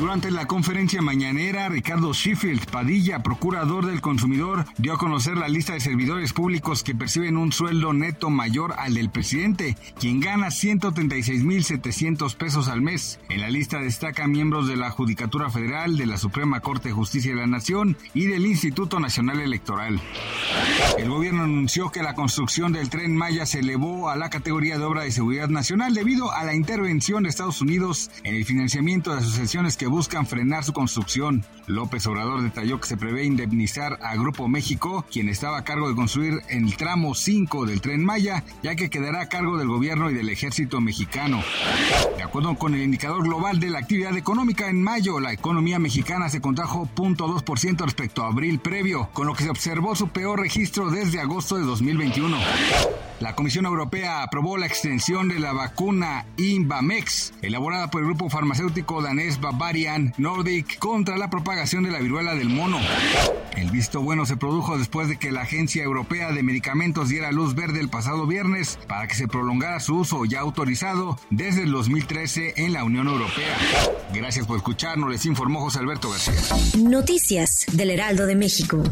Durante la conferencia mañanera, Ricardo Sheffield Padilla, procurador del consumidor, dio a conocer la lista de servidores públicos que perciben un sueldo neto mayor al del presidente, quien gana 136.700 pesos al mes. En la lista destacan miembros de la Judicatura Federal, de la Suprema Corte de Justicia de la Nación y del Instituto Nacional Electoral. El gobierno anunció que la construcción del tren Maya se elevó a la categoría de obra de seguridad nacional debido a la intervención de Estados Unidos en el financiamiento de asociaciones que buscan frenar su construcción. López Obrador detalló que se prevé indemnizar a Grupo México, quien estaba a cargo de construir el tramo 5 del tren Maya, ya que quedará a cargo del gobierno y del ejército mexicano. De acuerdo con el indicador global de la actividad económica en mayo, la economía mexicana se contrajo 0.2% respecto a abril previo, con lo que se observó su peor registro desde agosto de 2021. La Comisión Europea aprobó la extensión de la vacuna Invamex, elaborada por el grupo farmacéutico danés Bavarian Nordic contra la propagación de la viruela del mono. El visto bueno se produjo después de que la Agencia Europea de Medicamentos diera luz verde el pasado viernes para que se prolongara su uso ya autorizado desde el 2013 en la Unión Europea. Gracias por escucharnos, les informó José Alberto García. Noticias del Heraldo de México.